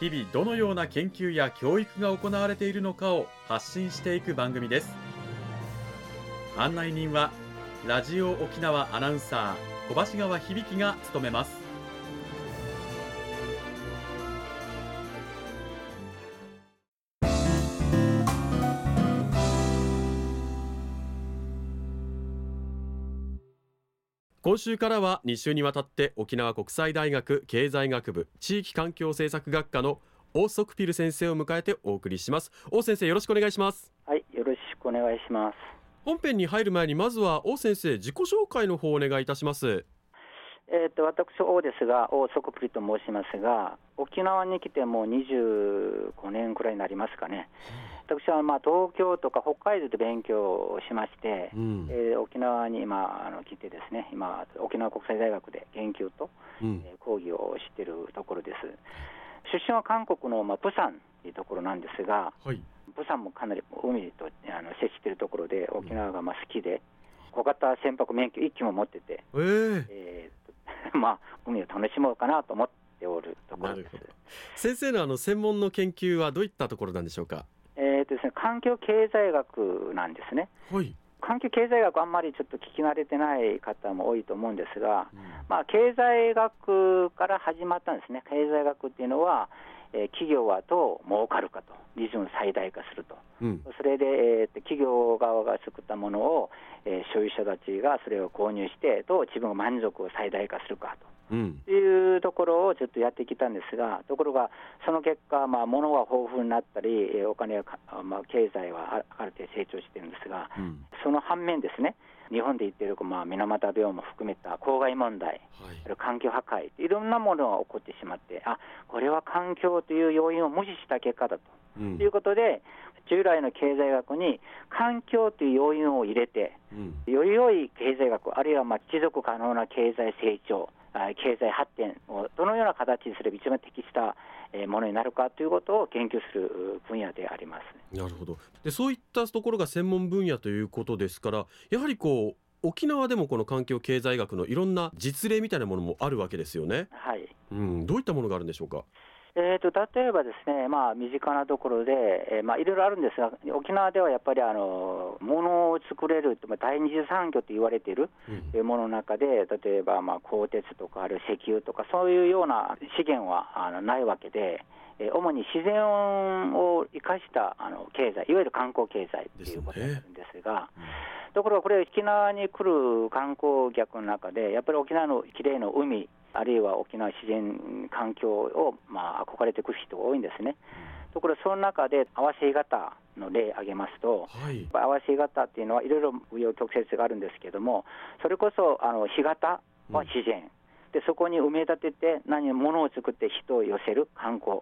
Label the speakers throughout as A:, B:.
A: 日々どのような研究や教育が行われているのかを発信していく番組です。案内人はラジオ沖縄アナウンサー小橋川響が務めます。今週からは2週にわたって沖縄国際大学経済学部地域環境政策学科の大ソクピル先生を迎えてお送りします。大先生よろしくお願いします。
B: はいよろしくお願いします。
A: 本編に入る前にまずは大先生自己紹介の方をお願いいたします。
B: えっ、と私王ですが大ソクピルと申しますが沖縄に来てもう25年くらいになりますかね、私はまあ東京とか北海道で勉強をしまして、うん、えー、沖縄に今あの来てですね今沖縄国際大学で研究と、うん、えー、講義をしているところです。出身は韓国の、まあ、プサンというところなんですが、はい、プサンもかなり海とあの接しているところで沖縄がまあ好きで、小型船舶免許1機も持ってて、えー、えー、まあ、海を楽しもうかなと思っておるところです。
A: 先生のあの専門の研究はどういったところなんでしょうか？
B: えーとですね、環境経済学なんですね。はい。環境経済学、あんまりちょっと聞き慣れてない方も多いと思うんですが、うん、まあ、経済学から始まったんですね、経済学っていうのは、えー、企業はどう儲かるかと、利潤最大化すると、うん、それで、えー、企業側が作ったものを、えー、所有者たちがそれを購入して、どう自分の満足を最大化するかと。うん、いうところをちょっとやってきたんですが、ところが、その結果、まあ、物は豊富になったり、お金は、まあ、経済はある程度成長してるんですが、うん、その反面ですね、日本で言っている、まあ、水俣病も含めた公害問題、はい、環境破壊、いろんなものが起こってしまって、あこれは環境という要因を無視した結果だと、うん、いうことで、従来の経済学に環境という要因を入れて、うん、より良い経済学、あるいはまあ持続可能な経済成長、経済発展をどのような形にすれば一番適したものになるかということを研究する分野であります、
A: なるほどでそういったところが専門分野ということですからやはりこう沖縄でもこの環境経済学のいろんな実例みたいなものもあるわけですよね。
B: はい。
A: うん、どういったものがあるんでしょうか？
B: えーと、例えばですね、まあ、身近なところで、えー、まあ、いろいろあるんですが、沖縄ではやっぱりあの物を作れる、第二次産業と言われているものの中で、例えば、まあ、鋼鉄とか、ある石油とか、そういうような資源はあのないわけで、えー、主に自然を生かしたあの経済、いわゆる観光経済ということになるんですが。ですねうん、ところがこれ、沖縄に来る観光客の中で、やっぱり沖縄のきれいな海、あるいは沖縄自然環境を、まあ、憧れてくる人が多いんですね。ところその中で合わせ型の例を挙げますと、はい、合わせ型っていうのはいろいろ紆余曲折があるんですけれども、それこそあの干潟は自然、うん、でそこに埋め立てて何物を作って人を寄せる観光、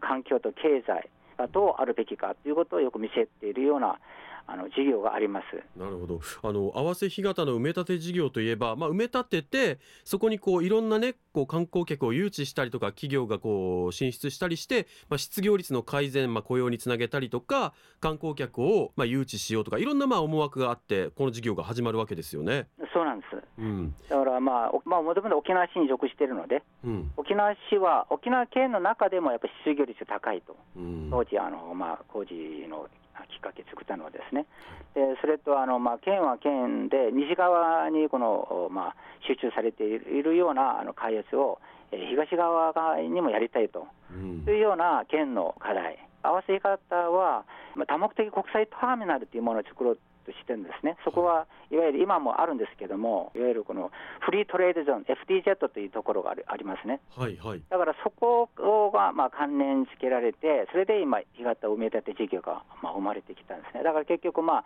B: 環境と経済がどうあるべきかということをよく見せているようなあの事業があります。
A: なるほど。あの合わせ干潟の埋め立て事業といえば、まあ、埋め立ててそこにこういろんな、ね、こう観光客を誘致したりとか企業がこう進出したりして、まあ、失業率の改善、まあ、雇用につなげたりとか観光客をまあ誘致しようとかいろんなまあ思惑があってこの事業が始まるわけですよね。
B: そうなんです、うん、だからまあ、まあ、もともと沖縄市に属しているので、うん、沖縄市は沖縄県の中でもやっぱり失業率高いと、うん、当時あの、まあ、工事のきっかけ作ったのはですね、でそれとあの、まあ、県は県で西側にこの、まあ、集中されているようなあの開発を、えー、東側にもやりたいと、うん、いうような県の課題、合わせ方は、まあ、多目的国際ターミナルというものを作ろうとしてるんですね、そこはいわゆる今もあるんですけども、いわゆるこのフリートレードゾーン、FTZ というところがあありますね、はいはい、だからそこがまあ関連付けられて、それで今、干潟埋め立て事業がまあ生まれてきたんですね、だから結局、まあ、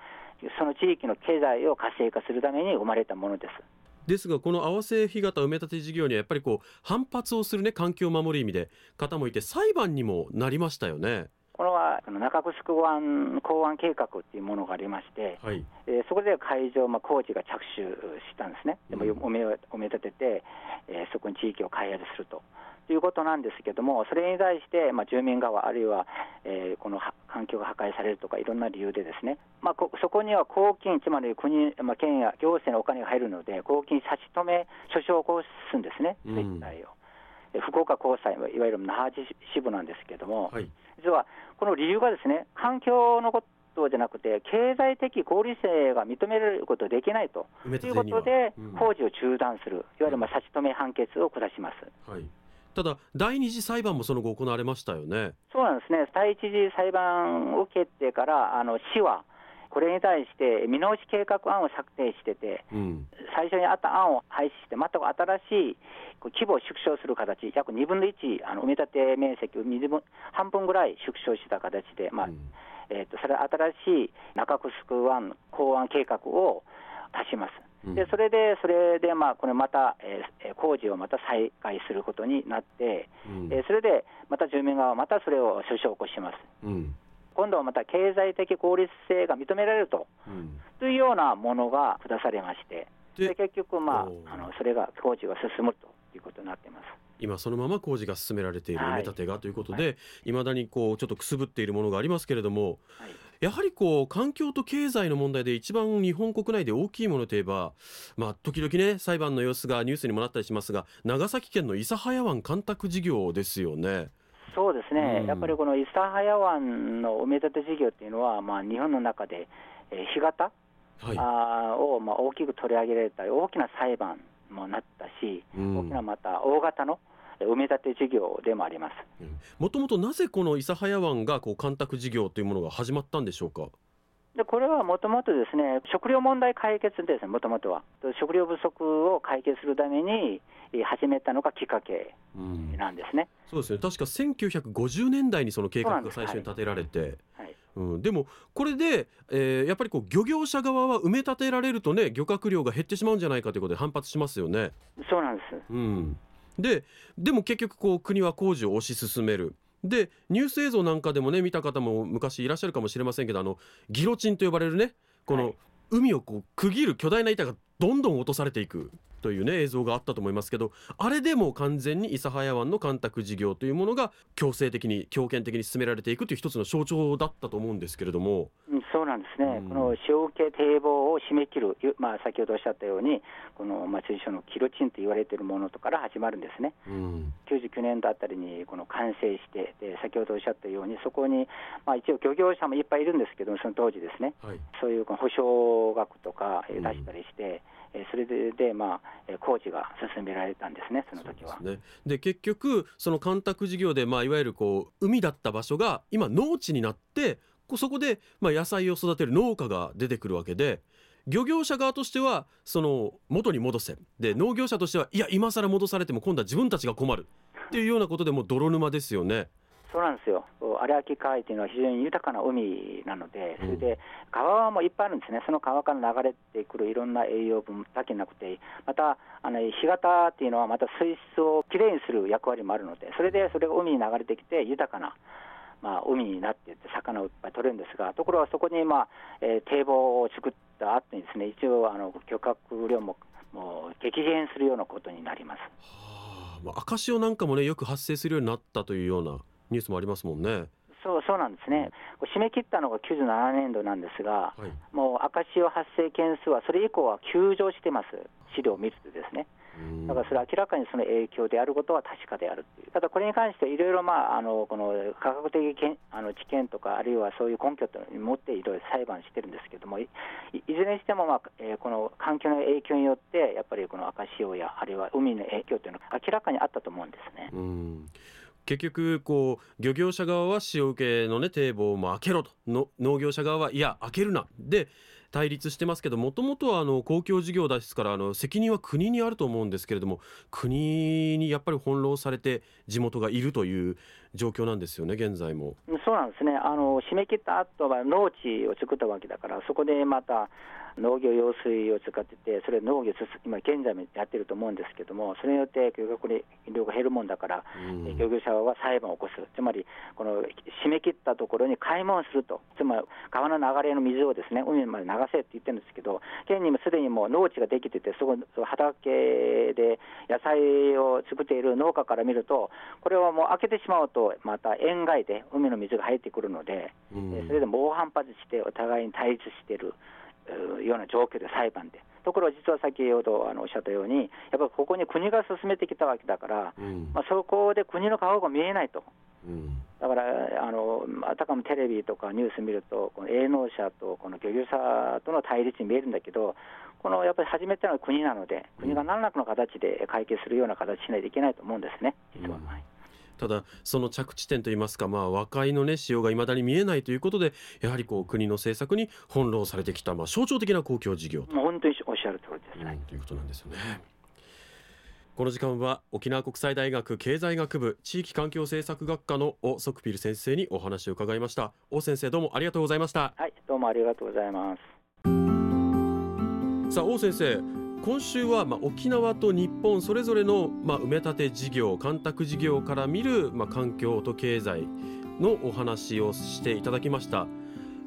B: その地域の経済を活性化するために生まれたものです。
A: ですがこの合わせ干潟埋め立て事業にはやっぱりこう反発をするね環境を守る意味で方もいて裁判にもなりましたよね。
B: これは中城湾港湾計画っていうものがありまして、はい、えー、そこで会場、まあ、工事が着手したんですね、でも埋め埋め立てて、えー、そこに地域を開発すると。ということなんですけども、それに対して、まあ、住民側、あるいは、えー、この環境が破壊されるとか、いろんな理由で、ですね、まあ、こそこには公金、つまり国、まあ、県や行政のお金が入るので、公金差し止め、訴訟を起こすんですね、全体を。福岡高裁、いわゆる那覇支部なんですけれども、はい、実はこの理由がですね環境のことじゃなくて、経済的合理性が認められることできないということで、工事を中断する、いわゆるまあ差し止め判決を下します。はい。
A: ただ、第二次裁判もその後行われましたよね。
B: そうなんですね、第一次裁判を受けてから、あの市は、これに対して見直し計画案を策定してて、うん、最初にあった案を廃止して、全く新しい規模を縮小する形、約2分の1、あの埋め立て面積を半分ぐらい縮小した形で、まあ、うん、えーと、それ新しい中城湾港湾計画を出します。でそれで、それで、まあ、これまた、えー、工事をまた再開することになって、うん、えー、それでまた住民側はまたそれを訴訟を起こします。うん今度はまた経済的効率性が認められると,、というようなものが下されまして、で結局、まあ、あのそれが工事が進むということになっています。
A: 今そのまま工事が進められている埋め立てがということで、いま、はい、だにこうちょっとくすぶっているものがありますけれども、はい、やはりこう環境と経済の問題で一番日本国内で大きいものといえば、まあ、時々ね裁判の様子がニュースにもなったりしますが長崎県の諫早湾干拓事業ですよね。
B: そうですね、うん、やっぱりこの諫早湾の埋め立て事業っていうのは、まあ、日本の中で、えー、干潟、はい、あを、まあ、大きく取り上げられた大きな裁判もなったし、うん、大きなまた大型の埋め立て事業でもあります。
A: もともとなぜこの諫早湾がこう干拓事業というものが始まったんでしょうか？
B: でこれはもともとですね食料問題解決ですね、もともとは。食料不足を解決するために始めたのがきっかけなんですね、
A: うん、そうですね確か1950年代にその計画が最初に立てられて。うん、でもこれで、えー、やっぱりこう漁業者側は埋め立てられるとね漁獲量が減ってしまうんじゃないかということで反発しますよね。
B: そうなんです、
A: うん、ででも結局こう国は工事を推し進める。でニュース映像なんかでもね見た方も昔いらっしゃるかもしれませんけどあのギロチンと呼ばれるねこの海をこう区切る巨大な板がどんどん落とされていくというね映像があったと思いますけどあれでも完全に諫早湾の干拓事業というものが強制的に強権的に進められていくという一つの象徴だったと思うんですけれども。
B: そうなんですね、うん、この塩受け堤防を締め切る、まあ、先ほどおっしゃったように、この松井省のキロチンと言われているものとから始まるんですね、うん、99年度あたりにこの完成してで、先ほどおっしゃったように、そこに、まあ、一応、漁業者もいっぱいいるんですけど、その当時ですね、はい、そういう保証額とか出したりして、うんえそれでで、まあ、工事が進められたんですね、その時は。
A: で、ね、結局、その干拓事業で、まあ、いわゆるこう海だった場所が今、農地になって、そこで、まあ、野菜を育てる農家が出てくるわけで。漁業者側としてはその元に戻せで農業者としてはいや今更戻されても今度は自分たちが困るっていうようなことでも泥沼ですよね。
B: そうなんですよ、有明海というのは非常に豊かな海なので、それで川もいっぱいあるんですね、その川から流れてくるいろんな栄養分だけなくて、またあの干潟っていうのは、また水質をきれいにする役割もあるので、それでそれが海に流れてきて、豊かな。まあ、海になっていって、魚をいっぱい取れるんですが、ところがそこに、まあえー、堤防を作った後にですね、一応あの漁獲量ももう激減するようなことになります。
A: はあ、赤潮なんかもねよく発生するようになったというようなニュースもありますもんね。
B: そうそうなんですね、締め切ったのが97年度なんですが、はい、もう赤潮発生件数はそれ以降は急上してます、資料を見るとですね。だからそれ明らかにその影響であることは確かであるただこれに関していろいろ、まあ、あのこの科学的けんあの知見とか、あるいはそういう根拠と持っていろいろ裁判してるんですけども、いいずれにしても、まあえー、この環境の影響によって、やっぱりこの赤潮や、あるいは海の影響というのは明らかにあったと思うんですね。
A: 結局こう漁業者側は塩受けのね堤防も開けろと。の農業者側はいや開けるな。で対立してますけどもともとはあの公共事業ですからあの責任は国にあると思うんですけれども国にやっぱり翻弄されて地元がいるという状況なんですよね現在も。
B: そうなんですねあの締め切った後は農地を作ったわけだからそこでまた農業用水を使ってて、それ農業、今現在もやってると思うんですけども、それによって漁獲量が減るもんだから、うん、漁業者は裁判を起こす、つまりところに開門すると、つまり川の流れの水をですね海まで流せって言ってるんですけど、県にもすでにもう農地ができてて、そこ畑で野菜を作っている農家から見ると、これはもう開けてしまうと、また塩害で海の水が入ってくるので、うん、それで猛反発して、お互いに対立しているような状況で裁判で。ところ実は先ほどあのおっしゃったように、やっぱりここに国が進めてきたわけだから、うん、まあ、そこで国の顔が見えないと。うん、だからあの、あたかもテレビとかニュース見ると、この営農者とこの漁業者との対立に見えるんだけど、このやっぱり始めたのは国なので、国が何らかの形で解決するような形しないといけないと思うんですね、実は。うん。
A: ただその着地点といいますか、まあ、和解の、ね、仕様がいまだに見えないということでやはりこう国の政策に翻弄されてきた、まあ、象徴的な公共事業
B: と。本当におっしゃる通りです、
A: ね、うん、ということなんですよね。この時間は沖縄国際大学経済学部地域環境政策学科のオ・ソクピル先生にお話を伺いました。オ先生どうもありがとうございました。
B: はいどうもありがとうございます。
A: さあオ先生今週はまあ沖縄と日本それぞれのまあ埋め立て事業干拓事業から見るまあ環境と経済のお話をしていただきました、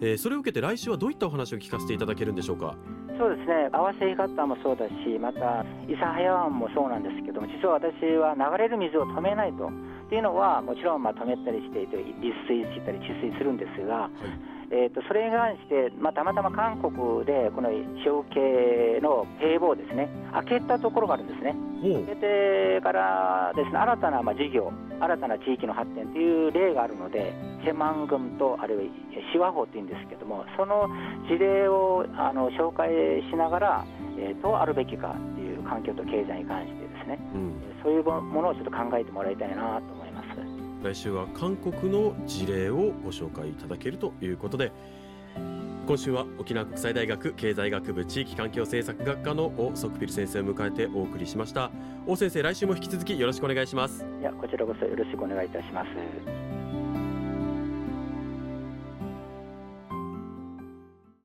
A: えー、それを受けて来週はどういったお話を聞かせていただけるんでしょうか？
B: そうですね。合わせ方もそうだしまた諫早湾もそうなんですけども実は私は流れる水を止めないと。っていうのはもちろんま止めたりして立水したり治水するんですが、はい。えーと、それに関して、まあ、たまたま韓国でこの小系の堤防をですね開けたところがあるんですね。開けてからですね新たなまあ事業、新たな地域の発展という例があるので、チェマン郡とあるいはシワ法というんですけども、その事例をあの紹介しながら、えー、どうあるべきかという環境と経済に関してですね、うん、そういうものをちょっと考えてもらいたいなと思います。
A: 来週は韓国の事例をご紹介いただけるということで今週は沖縄国際大学経済学部地域環境政策学科のオ・ソクピル先生を迎えてお送りしました。オ先生来週も引き続きよろしくお願いします。
B: いやこちらこそよろしくお願いいたします。